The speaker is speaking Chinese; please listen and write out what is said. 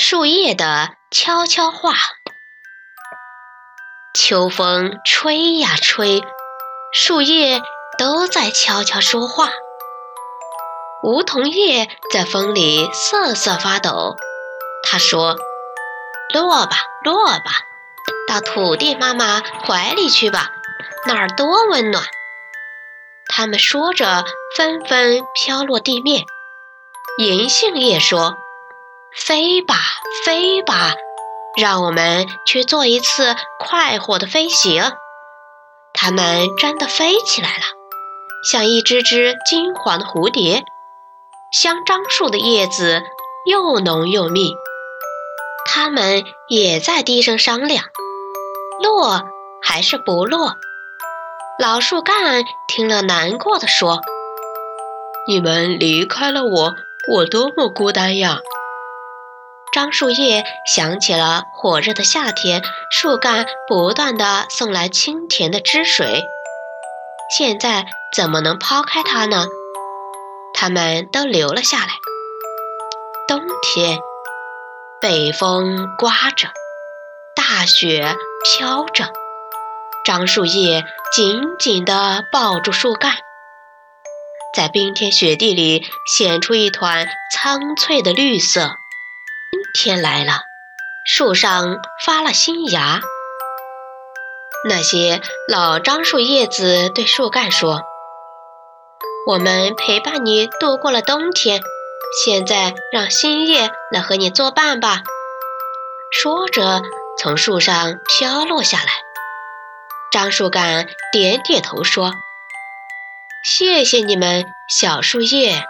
树叶的悄悄话。秋风吹呀吹，树叶都在悄悄说话。梧桐叶在风里瑟瑟发抖。他说：“落吧，落吧，到土地妈妈怀里去吧，那儿多温暖。”他们说着，纷纷飘落地面。银杏叶说：“飞吧，飞吧，让我们去做一次快活的飞行。”它们真的飞起来了，像一只只金黄的蝴蝶。香樟树的叶子又浓又密，它们也在低声商量：落还是不落？老树干听了，难过的说：“你们离开了我，我多么孤单呀！”樟树叶想起了火热的夏天，树干不断的送来清甜的汁水，现在怎么能抛开它呢？他们都留了下来。冬天，北风刮着，大雪飘着。樟树叶紧紧地抱住树干，在冰天雪地里显出一团苍翠的绿色。天来了，树上发了新芽。那些老樟树叶子对树干说：“我们陪伴你度过了冬天，现在让新叶来和你作伴吧。”说着，从树上飘落下来。樟树干点点头说：“谢谢你们，小树叶。”